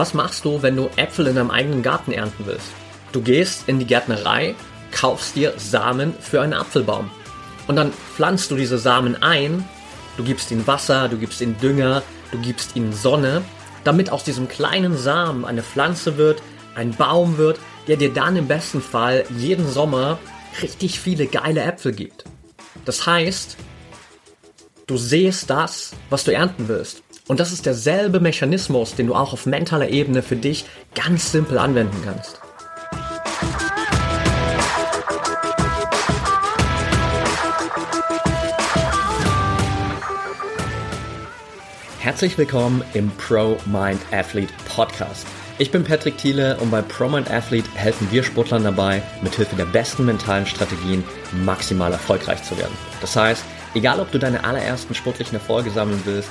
Was machst du, wenn du Äpfel in deinem eigenen Garten ernten willst? Du gehst in die Gärtnerei, kaufst dir Samen für einen Apfelbaum. Und dann pflanzt du diese Samen ein, du gibst ihnen Wasser, du gibst ihnen Dünger, du gibst ihnen Sonne, damit aus diesem kleinen Samen eine Pflanze wird, ein Baum wird, der dir dann im besten Fall jeden Sommer richtig viele geile Äpfel gibt. Das heißt, du siehst das, was du ernten willst. Und das ist derselbe Mechanismus, den du auch auf mentaler Ebene für dich ganz simpel anwenden kannst. Herzlich willkommen im Pro Mind Athlete Podcast. Ich bin Patrick Thiele und bei Pro Mind Athlete helfen wir Sportlern dabei, mithilfe der besten mentalen Strategien maximal erfolgreich zu werden. Das heißt, egal ob du deine allerersten sportlichen Erfolge sammeln willst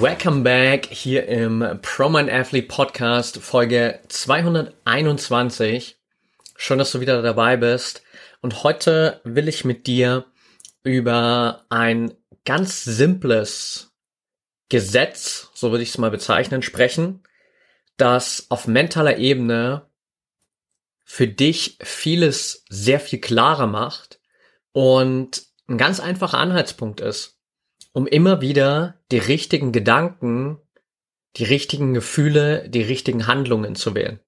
Welcome back hier im ProMind Athlete Podcast Folge 221. Schön, dass du wieder dabei bist. Und heute will ich mit dir über ein ganz simples Gesetz, so würde ich es mal bezeichnen, sprechen, das auf mentaler Ebene für dich vieles sehr viel klarer macht und ein ganz einfacher Anhaltspunkt ist um immer wieder die richtigen Gedanken, die richtigen Gefühle, die richtigen Handlungen zu wählen.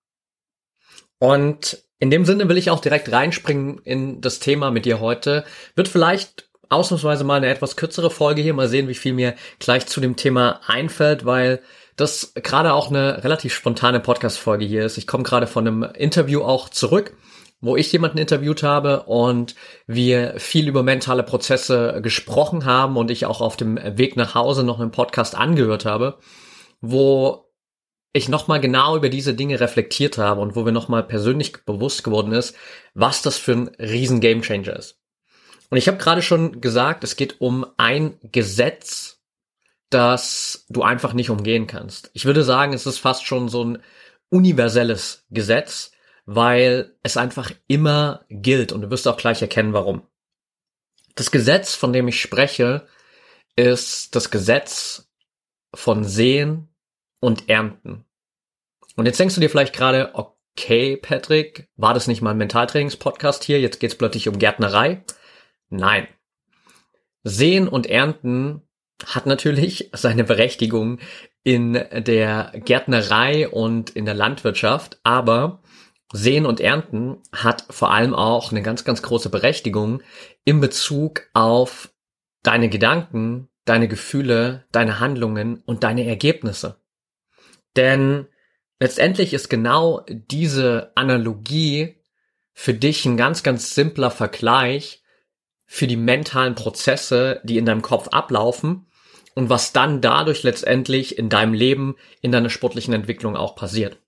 Und in dem Sinne will ich auch direkt reinspringen in das Thema mit dir heute. Wird vielleicht ausnahmsweise mal eine etwas kürzere Folge hier. Mal sehen, wie viel mir gleich zu dem Thema einfällt, weil das gerade auch eine relativ spontane Podcast-Folge hier ist. Ich komme gerade von einem Interview auch zurück wo ich jemanden interviewt habe und wir viel über mentale Prozesse gesprochen haben und ich auch auf dem Weg nach Hause noch einen Podcast angehört habe, wo ich nochmal genau über diese Dinge reflektiert habe und wo mir nochmal persönlich bewusst geworden ist, was das für ein riesen Gamechanger ist. Und ich habe gerade schon gesagt, es geht um ein Gesetz, das du einfach nicht umgehen kannst. Ich würde sagen, es ist fast schon so ein universelles Gesetz, weil es einfach immer gilt und du wirst auch gleich erkennen, warum. Das Gesetz, von dem ich spreche, ist das Gesetz von Sehen und Ernten. Und jetzt denkst du dir vielleicht gerade, okay, Patrick, war das nicht mal ein Mentaltrainings-Podcast hier? Jetzt geht's plötzlich um Gärtnerei? Nein. Sehen und Ernten hat natürlich seine Berechtigung in der Gärtnerei und in der Landwirtschaft, aber Sehen und Ernten hat vor allem auch eine ganz, ganz große Berechtigung in Bezug auf deine Gedanken, deine Gefühle, deine Handlungen und deine Ergebnisse. Denn letztendlich ist genau diese Analogie für dich ein ganz, ganz simpler Vergleich für die mentalen Prozesse, die in deinem Kopf ablaufen und was dann dadurch letztendlich in deinem Leben, in deiner sportlichen Entwicklung auch passiert.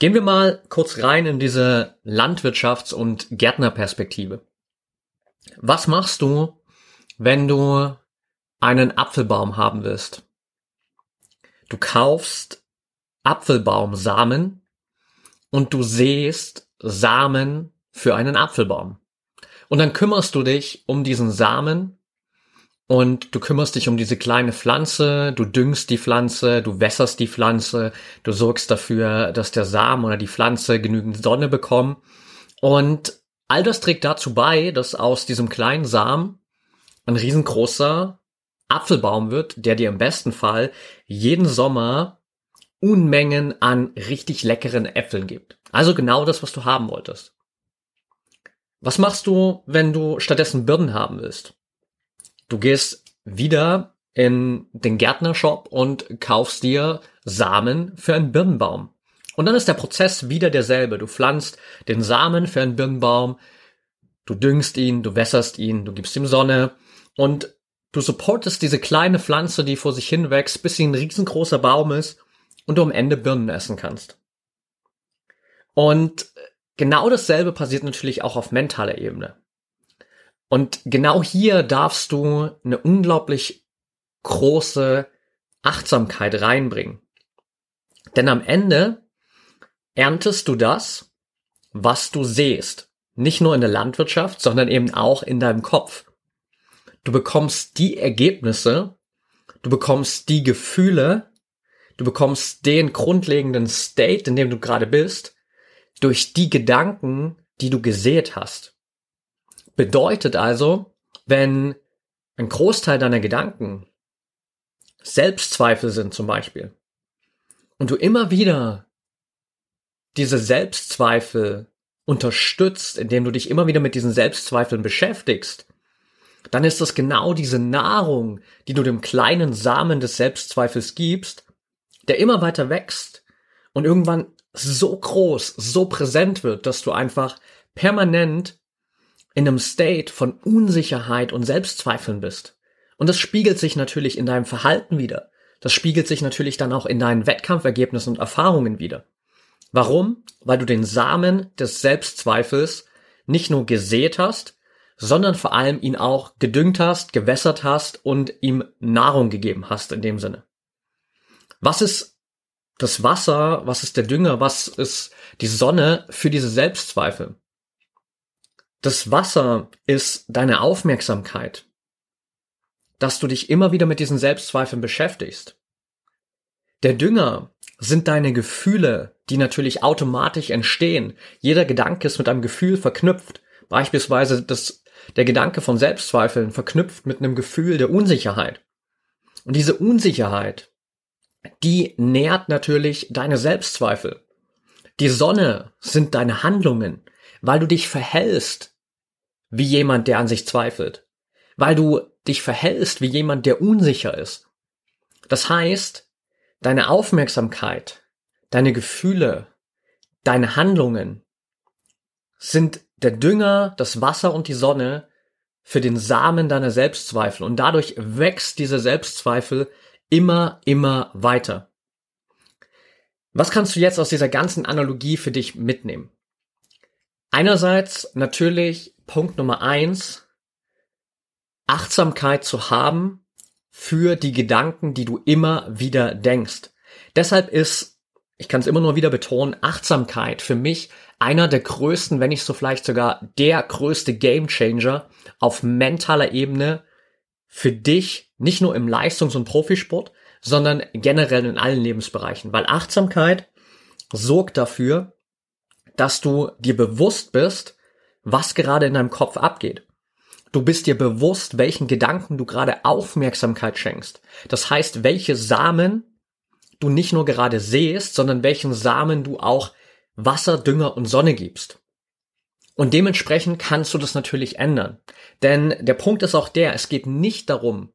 Gehen wir mal kurz rein in diese Landwirtschafts- und Gärtnerperspektive. Was machst du, wenn du einen Apfelbaum haben willst? Du kaufst Apfelbaumsamen und du säst Samen für einen Apfelbaum. Und dann kümmerst du dich um diesen Samen und du kümmerst dich um diese kleine Pflanze, du düngst die Pflanze, du wässerst die Pflanze, du sorgst dafür, dass der Samen oder die Pflanze genügend Sonne bekommen. Und all das trägt dazu bei, dass aus diesem kleinen Samen ein riesengroßer Apfelbaum wird, der dir im besten Fall jeden Sommer Unmengen an richtig leckeren Äpfeln gibt. Also genau das, was du haben wolltest. Was machst du, wenn du stattdessen Birnen haben willst? Du gehst wieder in den Gärtnershop und kaufst dir Samen für einen Birnenbaum. Und dann ist der Prozess wieder derselbe. Du pflanzt den Samen für einen Birnenbaum, du düngst ihn, du wässerst ihn, du gibst ihm Sonne und du supportest diese kleine Pflanze, die vor sich hin wächst, bis sie ein riesengroßer Baum ist. und du am Ende Birnen essen kannst. Und genau dasselbe passiert natürlich auch auf mentaler Ebene. Und genau hier darfst du eine unglaublich große Achtsamkeit reinbringen. Denn am Ende erntest du das, was du siehst. Nicht nur in der Landwirtschaft, sondern eben auch in deinem Kopf. Du bekommst die Ergebnisse, du bekommst die Gefühle, du bekommst den grundlegenden State, in dem du gerade bist, durch die Gedanken, die du gesät hast. Bedeutet also, wenn ein Großteil deiner Gedanken Selbstzweifel sind zum Beispiel und du immer wieder diese Selbstzweifel unterstützt, indem du dich immer wieder mit diesen Selbstzweifeln beschäftigst, dann ist das genau diese Nahrung, die du dem kleinen Samen des Selbstzweifels gibst, der immer weiter wächst und irgendwann so groß, so präsent wird, dass du einfach permanent in einem State von Unsicherheit und Selbstzweifeln bist. Und das spiegelt sich natürlich in deinem Verhalten wieder. Das spiegelt sich natürlich dann auch in deinen Wettkampfergebnissen und Erfahrungen wieder. Warum? Weil du den Samen des Selbstzweifels nicht nur gesät hast, sondern vor allem ihn auch gedüngt hast, gewässert hast und ihm Nahrung gegeben hast in dem Sinne. Was ist das Wasser, was ist der Dünger, was ist die Sonne für diese Selbstzweifel? Das Wasser ist deine Aufmerksamkeit, dass du dich immer wieder mit diesen Selbstzweifeln beschäftigst. Der Dünger sind deine Gefühle, die natürlich automatisch entstehen. Jeder Gedanke ist mit einem Gefühl verknüpft. Beispielsweise das, der Gedanke von Selbstzweifeln verknüpft mit einem Gefühl der Unsicherheit. Und diese Unsicherheit, die nährt natürlich deine Selbstzweifel. Die Sonne sind deine Handlungen, weil du dich verhältst wie jemand, der an sich zweifelt, weil du dich verhältst wie jemand, der unsicher ist. Das heißt, deine Aufmerksamkeit, deine Gefühle, deine Handlungen sind der Dünger, das Wasser und die Sonne für den Samen deiner Selbstzweifel und dadurch wächst diese Selbstzweifel immer, immer weiter. Was kannst du jetzt aus dieser ganzen Analogie für dich mitnehmen? Einerseits natürlich Punkt Nummer eins, Achtsamkeit zu haben für die Gedanken, die du immer wieder denkst. Deshalb ist, ich kann es immer nur wieder betonen, Achtsamkeit für mich einer der größten, wenn nicht so vielleicht sogar der größte Gamechanger auf mentaler Ebene für dich, nicht nur im Leistungs- und Profisport, sondern generell in allen Lebensbereichen. Weil Achtsamkeit sorgt dafür, dass du dir bewusst bist, was gerade in deinem Kopf abgeht. Du bist dir bewusst, welchen Gedanken du gerade Aufmerksamkeit schenkst. Das heißt, welche Samen du nicht nur gerade sehst, sondern welchen Samen du auch Wasser, Dünger und Sonne gibst. Und dementsprechend kannst du das natürlich ändern. Denn der Punkt ist auch der, es geht nicht darum,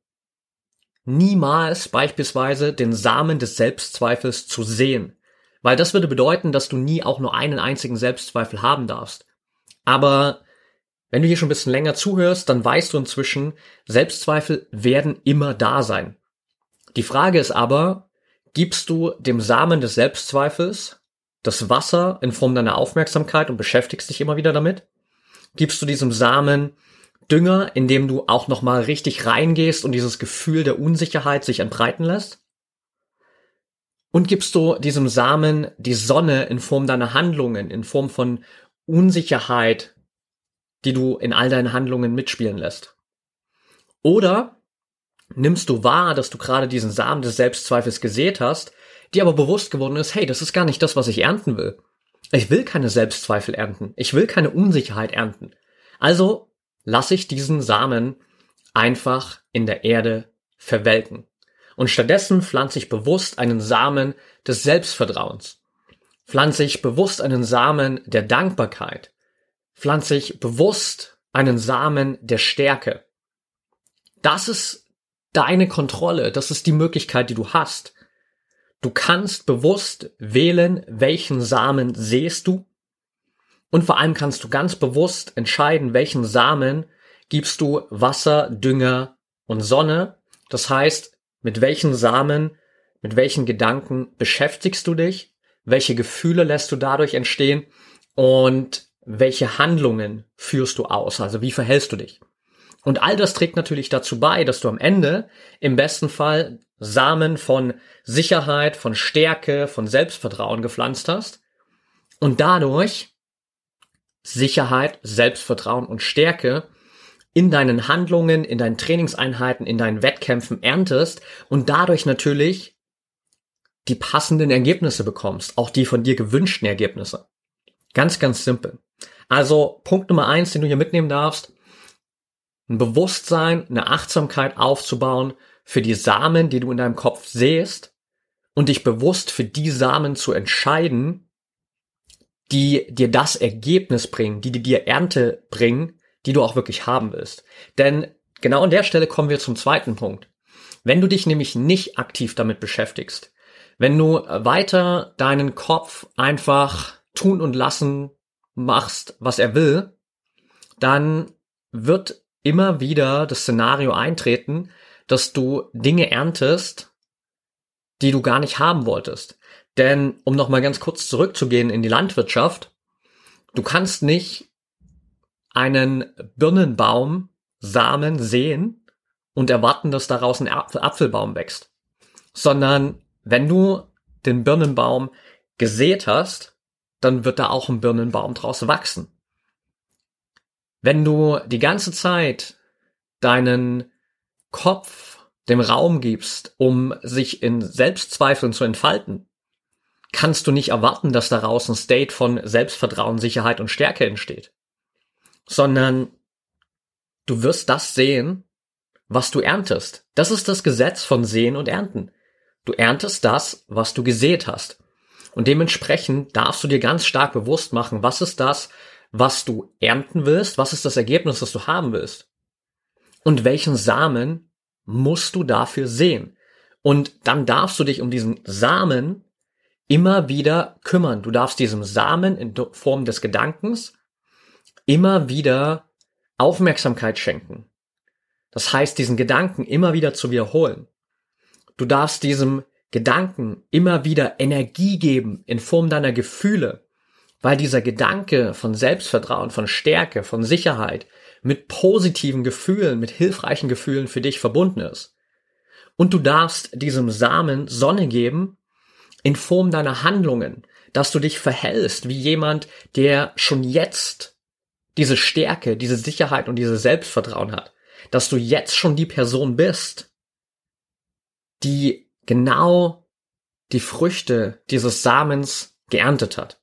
niemals beispielsweise den Samen des Selbstzweifels zu sehen. Weil das würde bedeuten, dass du nie auch nur einen einzigen Selbstzweifel haben darfst. Aber wenn du hier schon ein bisschen länger zuhörst, dann weißt du inzwischen, Selbstzweifel werden immer da sein. Die Frage ist aber, gibst du dem Samen des Selbstzweifels das Wasser in Form deiner Aufmerksamkeit und beschäftigst dich immer wieder damit? Gibst du diesem Samen Dünger, indem du auch nochmal richtig reingehst und dieses Gefühl der Unsicherheit sich entbreiten lässt? Und gibst du diesem Samen die Sonne in Form deiner Handlungen, in Form von Unsicherheit, die du in all deinen Handlungen mitspielen lässt? Oder nimmst du wahr, dass du gerade diesen Samen des Selbstzweifels gesät hast dir aber bewusst geworden ist, hey, das ist gar nicht das, was ich ernten will. Ich will keine Selbstzweifel ernten. Ich will keine Unsicherheit ernten. Also lasse ich diesen Samen einfach in der Erde verwelken. Und stattdessen pflanze ich bewusst einen Samen des Selbstvertrauens. Pflanze ich bewusst einen Samen der Dankbarkeit. Pflanze ich bewusst einen Samen der Stärke. Das ist deine Kontrolle. Das ist die Möglichkeit, die du hast. Du kannst bewusst wählen, welchen Samen sähst du. Und vor allem kannst du ganz bewusst entscheiden, welchen Samen gibst du Wasser, Dünger und Sonne. Das heißt, mit welchen Samen, mit welchen Gedanken beschäftigst du dich, welche Gefühle lässt du dadurch entstehen? Und welche Handlungen führst du aus, also wie verhältst du dich. Und all das trägt natürlich dazu bei, dass du am Ende im besten Fall Samen von Sicherheit, von Stärke, von Selbstvertrauen gepflanzt hast und dadurch Sicherheit, Selbstvertrauen und Stärke in deinen Handlungen, in deinen Trainingseinheiten, in deinen Wettkämpfen erntest und dadurch natürlich die passenden Ergebnisse bekommst, auch die von dir gewünschten Ergebnisse. Ganz, ganz simpel. Also Punkt Nummer eins, den du hier mitnehmen darfst, ein Bewusstsein, eine Achtsamkeit aufzubauen für die Samen, die du in deinem Kopf sähst und dich bewusst für die Samen zu entscheiden, die dir das Ergebnis bringen, die dir Ernte bringen, die du auch wirklich haben willst. Denn genau an der Stelle kommen wir zum zweiten Punkt. Wenn du dich nämlich nicht aktiv damit beschäftigst, wenn du weiter deinen Kopf einfach tun und lassen machst, was er will, dann wird immer wieder das Szenario eintreten, dass du Dinge erntest, die du gar nicht haben wolltest. Denn um nochmal ganz kurz zurückzugehen in die Landwirtschaft, du kannst nicht einen Birnenbaum Samen sehen und erwarten, dass daraus ein Apfelbaum wächst. Sondern wenn du den Birnenbaum gesät hast, dann wird da auch ein Birnenbaum draus wachsen. Wenn du die ganze Zeit deinen Kopf dem Raum gibst, um sich in Selbstzweifeln zu entfalten, kannst du nicht erwarten, dass daraus ein State von Selbstvertrauen, Sicherheit und Stärke entsteht, sondern du wirst das sehen, was du erntest. Das ist das Gesetz von Sehen und Ernten. Du erntest das, was du gesät hast. Und dementsprechend darfst du dir ganz stark bewusst machen, was ist das, was du ernten willst, was ist das Ergebnis, das du haben willst. Und welchen Samen musst du dafür sehen. Und dann darfst du dich um diesen Samen immer wieder kümmern. Du darfst diesem Samen in Form des Gedankens immer wieder Aufmerksamkeit schenken. Das heißt, diesen Gedanken immer wieder zu wiederholen. Du darfst diesem Gedanken immer wieder Energie geben in Form deiner Gefühle, weil dieser Gedanke von Selbstvertrauen, von Stärke, von Sicherheit mit positiven Gefühlen, mit hilfreichen Gefühlen für dich verbunden ist. Und du darfst diesem Samen Sonne geben in Form deiner Handlungen, dass du dich verhältst wie jemand, der schon jetzt diese Stärke, diese Sicherheit und dieses Selbstvertrauen hat, dass du jetzt schon die Person bist, die genau die Früchte dieses Samens geerntet hat.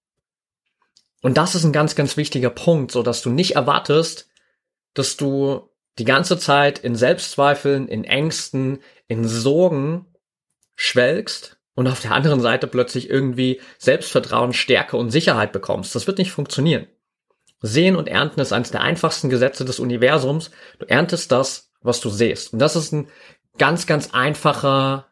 Und das ist ein ganz, ganz wichtiger Punkt, so dass du nicht erwartest, dass du die ganze Zeit in Selbstzweifeln, in Ängsten, in Sorgen schwelgst und auf der anderen Seite plötzlich irgendwie Selbstvertrauen, Stärke und Sicherheit bekommst. Das wird nicht funktionieren. Sehen und Ernten ist eines der einfachsten Gesetze des Universums. Du erntest das, was du siehst. Und das ist ein ganz, ganz einfacher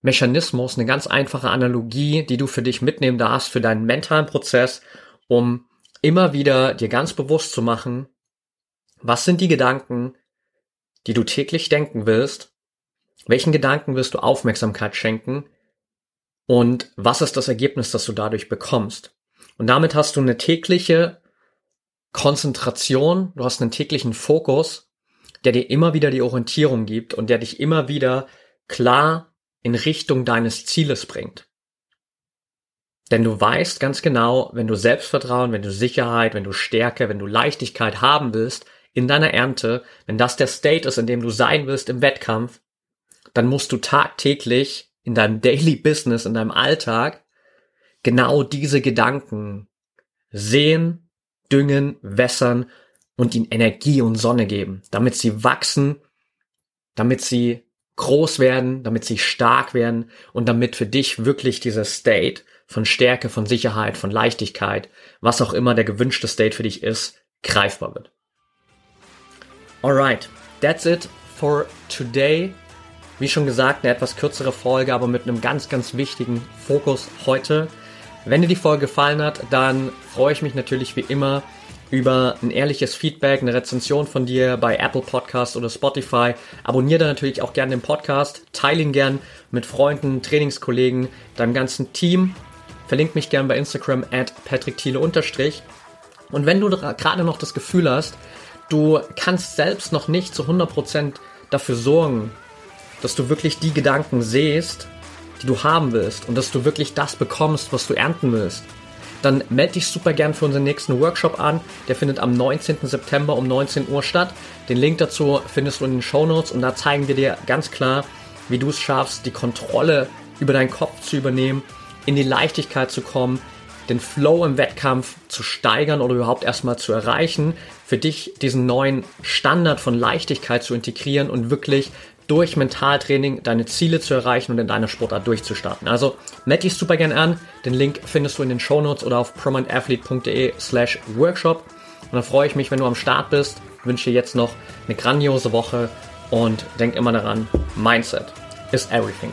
Mechanismus, eine ganz einfache Analogie, die du für dich mitnehmen darfst, für deinen mentalen Prozess, um immer wieder dir ganz bewusst zu machen, was sind die Gedanken, die du täglich denken willst? Welchen Gedanken wirst du Aufmerksamkeit schenken? und was ist das Ergebnis, das du dadurch bekommst. Und damit hast du eine tägliche Konzentration, du hast einen täglichen Fokus, der dir immer wieder die Orientierung gibt und der dich immer wieder klar in Richtung deines Zieles bringt. Denn du weißt ganz genau, wenn du Selbstvertrauen, wenn du Sicherheit, wenn du Stärke, wenn du Leichtigkeit haben willst in deiner Ernte, wenn das der State ist, in dem du sein willst im Wettkampf, dann musst du tagtäglich in deinem Daily Business, in deinem Alltag genau diese Gedanken sehen, düngen, wässern und ihnen Energie und Sonne geben, damit sie wachsen, damit sie groß werden, damit sie stark werden und damit für dich wirklich dieser State von Stärke, von Sicherheit, von Leichtigkeit, was auch immer der gewünschte State für dich ist, greifbar wird. Alright, that's it for today. Wie schon gesagt, eine etwas kürzere Folge, aber mit einem ganz, ganz wichtigen Fokus heute. Wenn dir die Folge gefallen hat, dann freue ich mich natürlich wie immer, über ein ehrliches Feedback, eine Rezension von dir bei Apple Podcast oder Spotify. Abonniere da natürlich auch gerne den Podcast, teile ihn gern mit Freunden, Trainingskollegen, deinem ganzen Team. Verlink mich gern bei Instagram at patrickthiele Und wenn du gerade noch das Gefühl hast, du kannst selbst noch nicht zu 100% dafür sorgen, dass du wirklich die Gedanken siehst, die du haben willst und dass du wirklich das bekommst, was du ernten willst, dann melde dich super gern für unseren nächsten Workshop an. Der findet am 19. September um 19 Uhr statt. Den Link dazu findest du in den Show Notes und da zeigen wir dir ganz klar, wie du es schaffst, die Kontrolle über deinen Kopf zu übernehmen, in die Leichtigkeit zu kommen, den Flow im Wettkampf zu steigern oder überhaupt erstmal zu erreichen, für dich diesen neuen Standard von Leichtigkeit zu integrieren und wirklich durch Mentaltraining deine Ziele zu erreichen und in deiner Sportart durchzustarten. Also melde dich super gern an. Den Link findest du in den Show Notes oder auf prominentathlete.de slash workshop. Und dann freue ich mich, wenn du am Start bist. Wünsche dir jetzt noch eine grandiose Woche und denk immer daran, Mindset is everything.